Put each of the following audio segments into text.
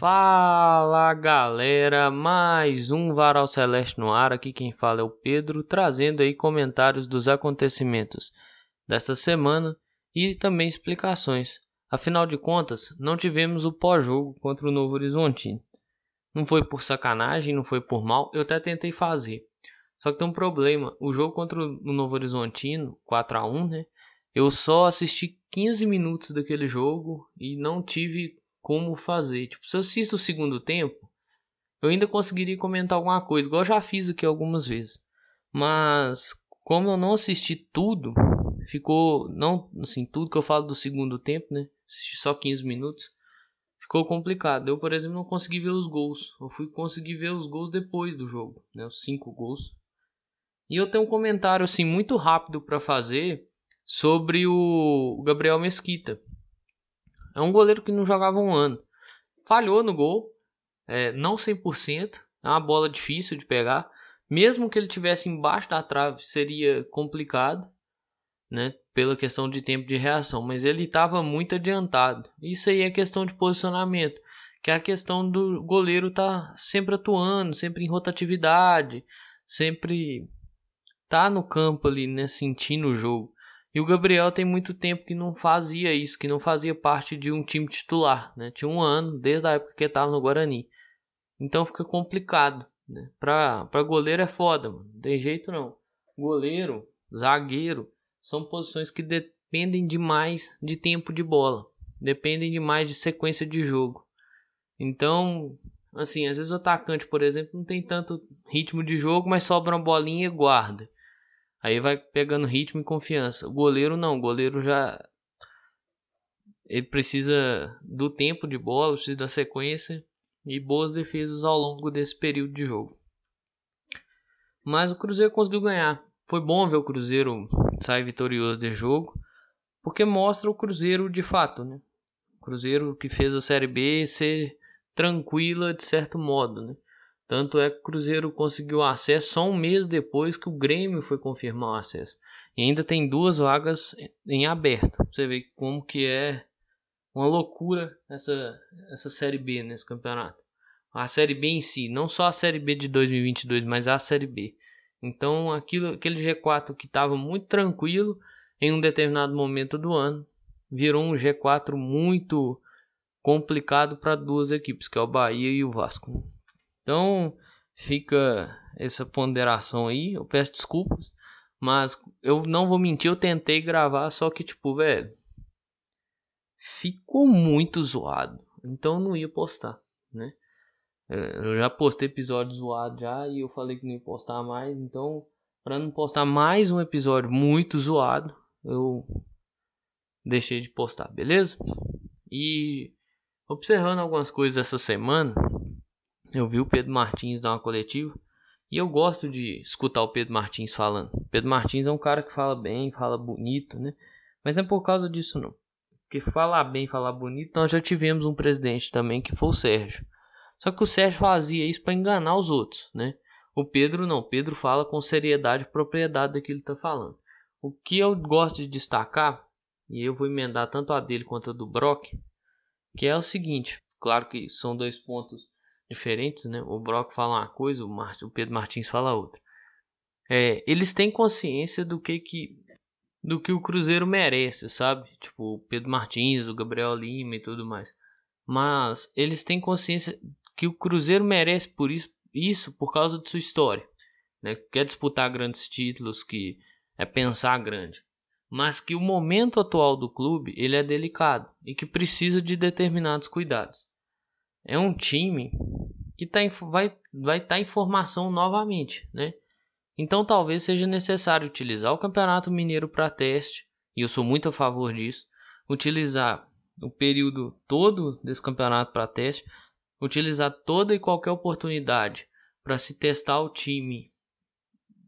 Fala galera, mais um Varal Celeste no ar. Aqui quem fala é o Pedro, trazendo aí comentários dos acontecimentos desta semana e também explicações. Afinal de contas, não tivemos o pós-jogo contra o Novo Horizontino. Não foi por sacanagem, não foi por mal, eu até tentei fazer. Só que tem um problema, o jogo contra o Novo Horizontino, 4 a 1 né? Eu só assisti 15 minutos daquele jogo e não tive como fazer. Tipo, se eu assisto o segundo tempo, eu ainda conseguiria comentar alguma coisa, igual eu já fiz aqui algumas vezes. Mas como eu não assisti tudo, ficou não assim, tudo que eu falo do segundo tempo, né? Assisti só 15 minutos. Ficou complicado. Eu, por exemplo, não consegui ver os gols. Eu fui conseguir ver os gols depois do jogo, né? Os cinco gols. E eu tenho um comentário assim muito rápido para fazer sobre o Gabriel Mesquita. É um goleiro que não jogava um ano. Falhou no gol, é, não 100%, é uma bola difícil de pegar. Mesmo que ele tivesse embaixo da trave, seria complicado, né? Pela questão de tempo de reação, mas ele estava muito adiantado. Isso aí é questão de posicionamento, que é a questão do goleiro estar tá sempre atuando, sempre em rotatividade, sempre tá no campo ali, né, sentindo o jogo. E o Gabriel tem muito tempo que não fazia isso, que não fazia parte de um time titular, né? Tinha um ano desde a época que estava no Guarani. Então fica complicado, né? Pra, pra goleiro é foda, mano. Não tem jeito não. Goleiro, zagueiro, são posições que dependem demais de tempo de bola. Dependem demais de sequência de jogo. Então, assim, às vezes o atacante, por exemplo, não tem tanto ritmo de jogo, mas sobra uma bolinha e guarda. Aí vai pegando ritmo e confiança. O goleiro não, o goleiro já ele precisa do tempo de bola, precisa da sequência e boas defesas ao longo desse período de jogo. Mas o Cruzeiro conseguiu ganhar. Foi bom ver o Cruzeiro sair vitorioso desse jogo, porque mostra o Cruzeiro de fato, né? O Cruzeiro que fez a Série B ser tranquila de certo modo, né? Tanto é que o Cruzeiro conseguiu acesso só um mês depois que o Grêmio foi confirmar o acesso. E ainda tem duas vagas em aberto. Você vê como que é uma loucura essa, essa Série B nesse campeonato. A Série B em si, não só a Série B de 2022, mas a Série B. Então aquilo, aquele G4 que estava muito tranquilo em um determinado momento do ano, virou um G4 muito complicado para duas equipes, que é o Bahia e o Vasco. Então fica essa ponderação aí. Eu peço desculpas, mas eu não vou mentir, eu tentei gravar, só que tipo, velho, ficou muito zoado. Então eu não ia postar, né? É, eu já postei episódio zoado já e eu falei que não ia postar mais, então para não postar mais um episódio muito zoado, eu deixei de postar, beleza? E observando algumas coisas essa semana, eu vi o Pedro Martins dar uma coletiva e eu gosto de escutar o Pedro Martins falando. Pedro Martins é um cara que fala bem, fala bonito, né? Mas não é por causa disso não. Porque falar bem, falar bonito, nós já tivemos um presidente também que foi o Sérgio. Só que o Sérgio fazia isso para enganar os outros, né? O Pedro não. O Pedro fala com seriedade e propriedade daquilo que ele está falando. O que eu gosto de destacar, e eu vou emendar tanto a dele quanto a do Brock, que é o seguinte: claro que são dois pontos diferentes, né? O Brock fala uma coisa, o, o Pedro Martins fala outra. É, eles têm consciência do que que do que o Cruzeiro merece, sabe? Tipo, o Pedro Martins, o Gabriel Lima e tudo mais. Mas eles têm consciência que o Cruzeiro merece por isso, isso por causa de sua história, né? Quer disputar grandes títulos, que é pensar grande, mas que o momento atual do clube ele é delicado e que precisa de determinados cuidados. É um time que tá vai vai estar tá em formação novamente, né? Então talvez seja necessário utilizar o Campeonato Mineiro para teste, e eu sou muito a favor disso, utilizar o período todo desse campeonato para teste, utilizar toda e qualquer oportunidade para se testar o time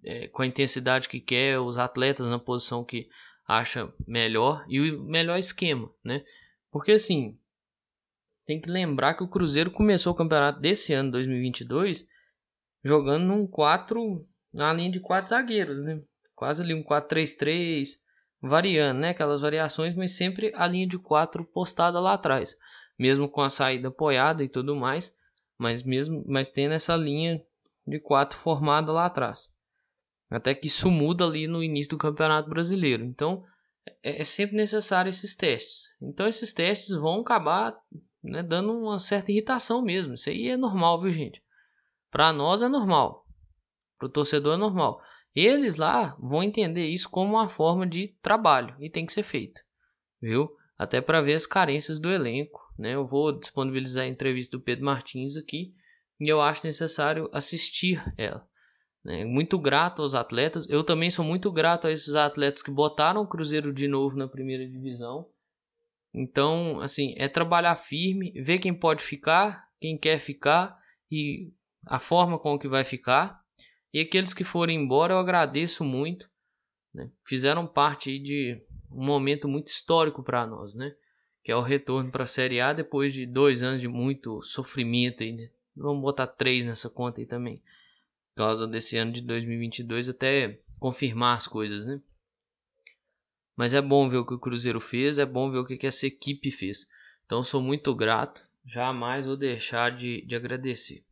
é, com a intensidade que quer, os atletas na posição que acha melhor e o melhor esquema, né? Porque assim, tem que lembrar que o Cruzeiro começou o campeonato desse ano, 2022, jogando num 4, na linha de quatro zagueiros, né? Quase ali um 4-3-3, variando, né? Aquelas variações, mas sempre a linha de 4 postada lá atrás. mesmo com a saída apoiada e tudo mais, mas mesmo mas tendo essa linha de quatro formada lá atrás. Até que isso muda ali no início do Campeonato Brasileiro. Então é, é sempre necessário esses testes. Então esses testes vão acabar né, dando uma certa irritação mesmo. Isso aí é normal, viu gente? Para nós é normal. Para o torcedor é normal. Eles lá vão entender isso como uma forma de trabalho e tem que ser feito, viu? Até para ver as carências do elenco, né? Eu vou disponibilizar a entrevista do Pedro Martins aqui e eu acho necessário assistir ela. Né? Muito grato aos atletas. Eu também sou muito grato a esses atletas que botaram o Cruzeiro de novo na primeira divisão. Então, assim, é trabalhar firme, ver quem pode ficar, quem quer ficar e a forma com que vai ficar e aqueles que forem embora, eu agradeço muito. Né? Fizeram parte de um momento muito histórico para nós, né? Que é o retorno para a Série A depois de dois anos de muito sofrimento. Aí, né? Vamos botar três nessa conta aí também. Por causa desse ano de 2022 até confirmar as coisas, né? Mas é bom ver o que o Cruzeiro fez, é bom ver o que essa equipe fez. Então sou muito grato, jamais vou deixar de, de agradecer.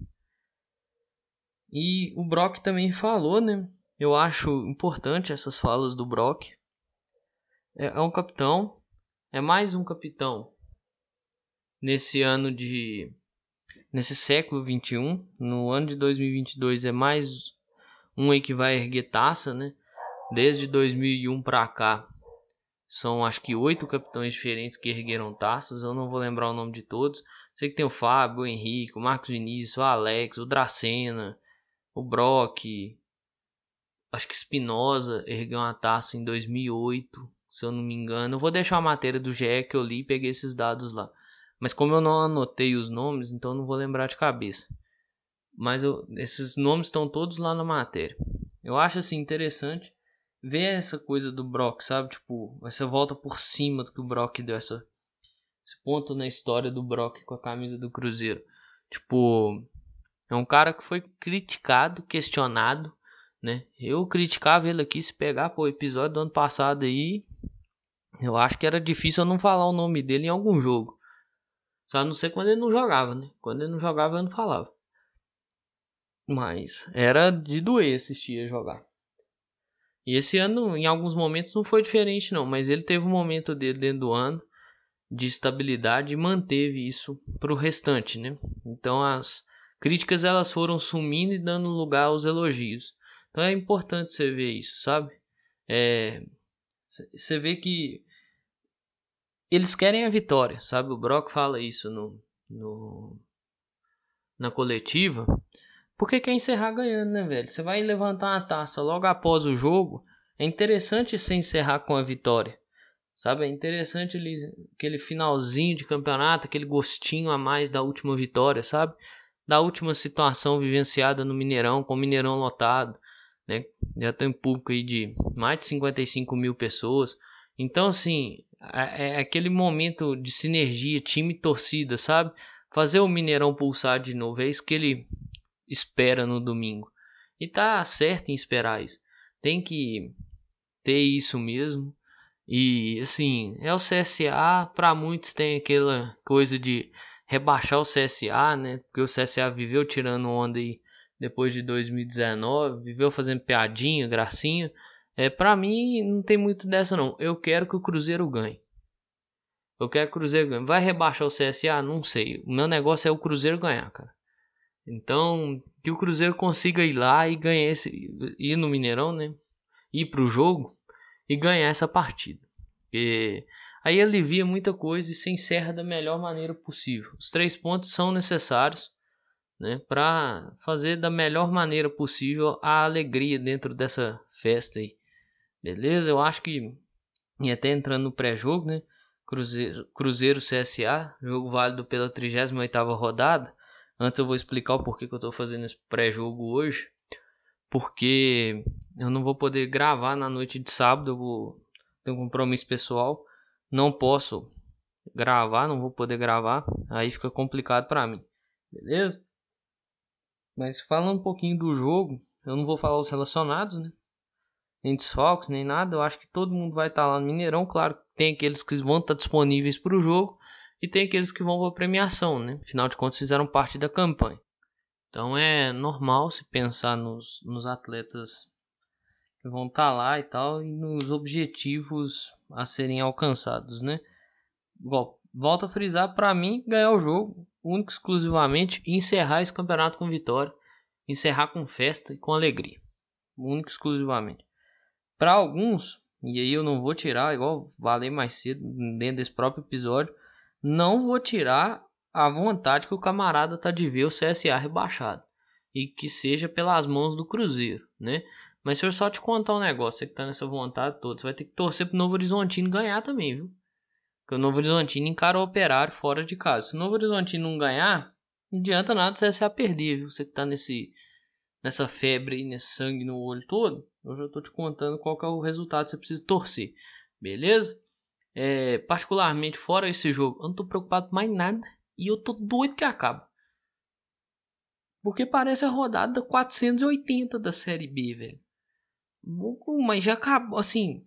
E o Brock também falou, né? Eu acho importante essas falas do Brock. É, é um capitão, é mais um capitão nesse ano de nesse século 21, no ano de 2022 é mais um aí que vai erguer taça, né? Desde 2001 para cá são acho que oito capitães diferentes que ergueram taças. Eu não vou lembrar o nome de todos. Sei que tem o Fábio, o Henrique, o Marcos Vinícius, o Alex, o Dracena, o Brock, acho que Espinosa ergueu uma taça em 2008, se eu não me engano. Eu vou deixar a matéria do GE que eu li e peguei esses dados lá. Mas como eu não anotei os nomes, então não vou lembrar de cabeça. Mas eu, esses nomes estão todos lá na matéria. Eu acho assim interessante ver essa coisa do Brock, sabe? Tipo, essa volta por cima do que o Brock deu, essa, esse ponto na história do Brock com a camisa do Cruzeiro. Tipo, é um cara que foi criticado, questionado, né? Eu criticava ele aqui se pegar o episódio do ano passado aí. Eu acho que era difícil eu não falar o nome dele em algum jogo. Só não sei quando ele não jogava, né? Quando ele não jogava eu não falava. Mas era de doer assistir a jogar. E esse ano, em alguns momentos, não foi diferente, não. Mas ele teve um momento dele dentro do ano de estabilidade e manteve isso para o restante, né? Então as críticas elas foram sumindo e dando lugar aos elogios. Então é importante você ver isso, sabe? É, você vê que eles querem a vitória, sabe? O Brock fala isso no, no na coletiva. Porque quer encerrar ganhando, né, velho? Você vai levantar uma taça logo após o jogo. É interessante você encerrar com a vitória. Sabe? É interessante ele, aquele finalzinho de campeonato, aquele gostinho a mais da última vitória, sabe? da última situação vivenciada no Mineirão, com o Mineirão lotado, né? Já tem público aí de mais de 55 mil pessoas. Então, assim, é, é aquele momento de sinergia, time e torcida, sabe? Fazer o Mineirão pulsar de novo, é isso que ele espera no domingo. E tá certo em esperar isso. Tem que ter isso mesmo. E assim, é o CSA, para muitos tem aquela coisa de rebaixar o CSA, né? Porque o CSA viveu tirando onda aí depois de 2019, viveu fazendo piadinha, gracinha. É, para mim não tem muito dessa não. Eu quero que o Cruzeiro ganhe. Eu quero que o Cruzeiro ganhe. Vai rebaixar o CSA? Não sei. O meu negócio é o Cruzeiro ganhar, cara. Então, que o Cruzeiro consiga ir lá e ganhar esse ir no Mineirão, né? Ir pro jogo e ganhar essa partida. Porque aí alivia muita coisa e se encerra da melhor maneira possível. Os três pontos são necessários né, para fazer da melhor maneira possível a alegria dentro dessa festa aí. Beleza? Eu acho que e até entrando no pré-jogo, né? Cruzeiro, Cruzeiro CSA, jogo válido pela 38ª rodada. Antes eu vou explicar o porquê que eu estou fazendo esse pré-jogo hoje. Porque eu não vou poder gravar na noite de sábado, eu vou ter um compromisso pessoal não posso gravar, não vou poder gravar, aí fica complicado para mim, beleza? Mas falando um pouquinho do jogo, eu não vou falar os relacionados, né? Nem desfalques, nem nada. Eu acho que todo mundo vai estar tá lá no Mineirão. Claro, tem aqueles que vão estar tá disponíveis para o jogo e tem aqueles que vão para premiação, né? Afinal de contas, fizeram parte da campanha. Então é normal se pensar nos, nos atletas que vão estar tá lá e tal, e nos objetivos a serem alcançados, né? Igual, volto a frisar, para mim, ganhar o jogo, único exclusivamente, encerrar esse campeonato com vitória, encerrar com festa e com alegria. Único exclusivamente. Para alguns, e aí eu não vou tirar, igual falei mais cedo, dentro desse próprio episódio, não vou tirar a vontade que o camarada tá de ver o CSA rebaixado. E que seja pelas mãos do Cruzeiro, né? Mas se eu só te contar um negócio, você que tá nessa vontade toda, você vai ter que torcer pro Novo Horizontino ganhar também, viu? Porque o Novo Horizontino encara o operário fora de casa. Se o Novo Horizontino não ganhar, não adianta nada o CSA perder, viu? Você que tá nesse, nessa febre aí, nesse sangue no olho todo, eu já tô te contando qual que é o resultado que você precisa torcer. Beleza? É, particularmente fora esse jogo, eu não tô preocupado mais nada. E eu tô doido que acaba. Porque parece a rodada 480 da Série B, velho. Mas já acabou, assim.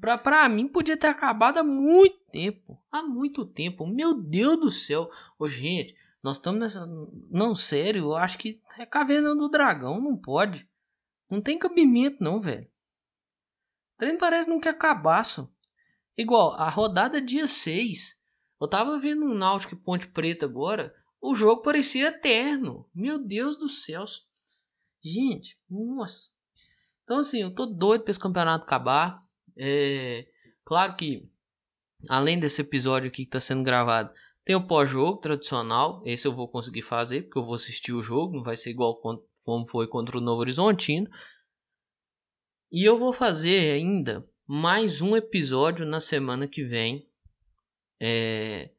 Pra, pra mim podia ter acabado há muito tempo. Há muito tempo. Meu Deus do céu. Ô, gente, nós estamos nessa. Não, sério, eu acho que é caverna do dragão. Não pode. Não tem cabimento, não, velho. O treino parece não quer acabar, só. Igual, a rodada dia 6. Eu tava vendo um Náutico Ponte Preta agora. O jogo parecia eterno. Meu Deus do céu. Gente, nossa. Então, assim, eu tô doido pra esse campeonato acabar. É. Claro que, além desse episódio aqui que tá sendo gravado, tem o pós-jogo tradicional. Esse eu vou conseguir fazer, porque eu vou assistir o jogo. Não vai ser igual como foi contra o Novo Horizontino. E eu vou fazer ainda mais um episódio na semana que vem. É,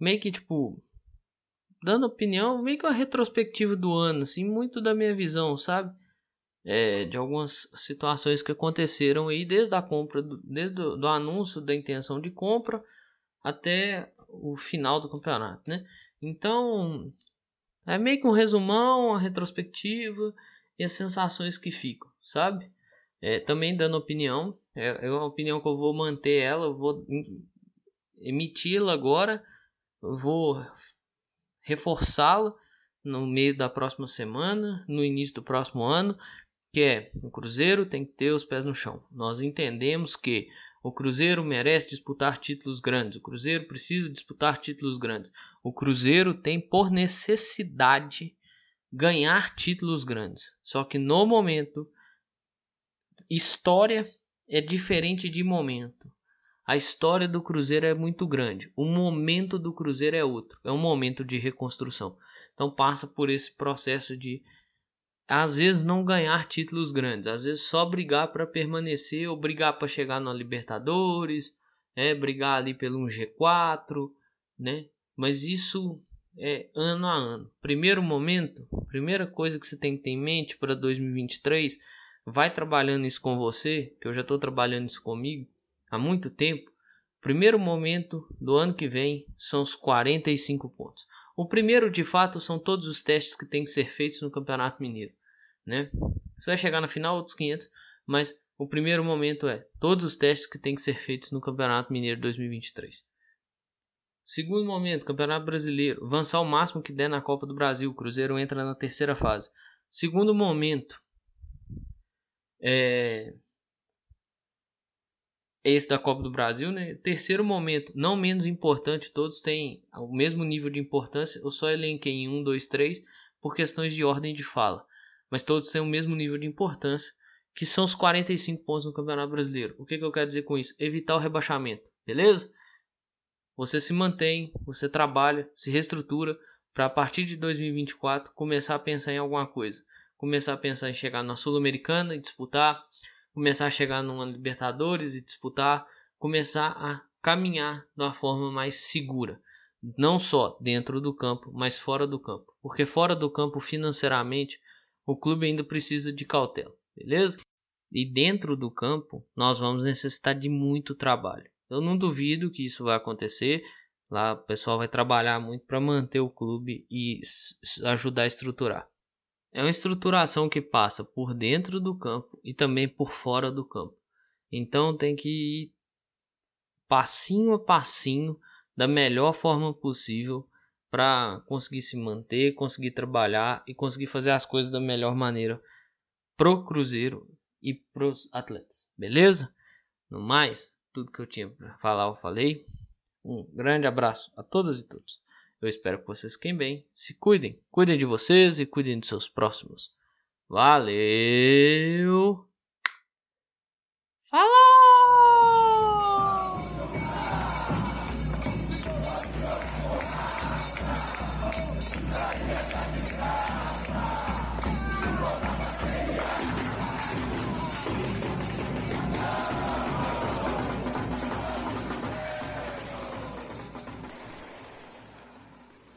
meio que tipo dando opinião, meio que uma retrospectiva do ano, assim, muito da minha visão, sabe? É, de algumas situações que aconteceram aí desde a compra, do, desde do anúncio da intenção de compra até o final do campeonato, né? Então é meio que um resumão, uma retrospectiva e as sensações que ficam, sabe? É, também dando opinião, é, é uma opinião que eu vou manter ela, eu vou emiti-la agora, eu vou reforçá-la no meio da próxima semana, no início do próximo ano, que é o Cruzeiro tem que ter os pés no chão. Nós entendemos que o Cruzeiro merece disputar títulos grandes, o Cruzeiro precisa disputar títulos grandes. O Cruzeiro tem por necessidade ganhar títulos grandes. Só que no momento história é diferente de momento. A história do Cruzeiro é muito grande. O momento do Cruzeiro é outro. É um momento de reconstrução. Então passa por esse processo de às vezes não ganhar títulos grandes, às vezes só brigar para permanecer ou brigar para chegar na Libertadores, né? brigar ali pelo um G4, né? Mas isso é ano a ano. Primeiro momento, primeira coisa que você tem que ter em mente para 2023, vai trabalhando isso com você, que eu já estou trabalhando isso comigo há muito tempo, primeiro momento do ano que vem são os 45 pontos. O primeiro, de fato, são todos os testes que têm que ser feitos no Campeonato Mineiro. Né? Você vai chegar na final outros 500, mas o primeiro momento é todos os testes que têm que ser feitos no Campeonato Mineiro 2023. Segundo momento, Campeonato Brasileiro, avançar o máximo que der na Copa do Brasil. O Cruzeiro entra na terceira fase. Segundo momento, é, esse da Copa do Brasil, né? Terceiro momento, não menos importante, todos têm o mesmo nível de importância. Eu só elenquei em 1, 2, 3 por questões de ordem de fala, mas todos têm o mesmo nível de importância, que são os 45 pontos no Campeonato Brasileiro. O que, que eu quero dizer com isso? Evitar o rebaixamento, beleza? Você se mantém, você trabalha, se reestrutura para a partir de 2024 começar a pensar em alguma coisa. Começar a pensar em chegar na Sul-Americana e disputar começar a chegar numa Libertadores e disputar, começar a caminhar de uma forma mais segura, não só dentro do campo, mas fora do campo, porque fora do campo financeiramente o clube ainda precisa de cautela, beleza? E dentro do campo nós vamos necessitar de muito trabalho. Eu não duvido que isso vai acontecer. Lá o pessoal vai trabalhar muito para manter o clube e ajudar a estruturar. É uma estruturação que passa por dentro do campo e também por fora do campo. Então tem que ir passinho a passinho da melhor forma possível para conseguir se manter, conseguir trabalhar e conseguir fazer as coisas da melhor maneira pro Cruzeiro e pros atletas. Beleza? No mais, tudo que eu tinha para falar eu falei. Um grande abraço a todas e todos. Eu espero que vocês fiquem bem, se cuidem, cuidem de vocês e cuidem de seus próximos. Valeu! Falou!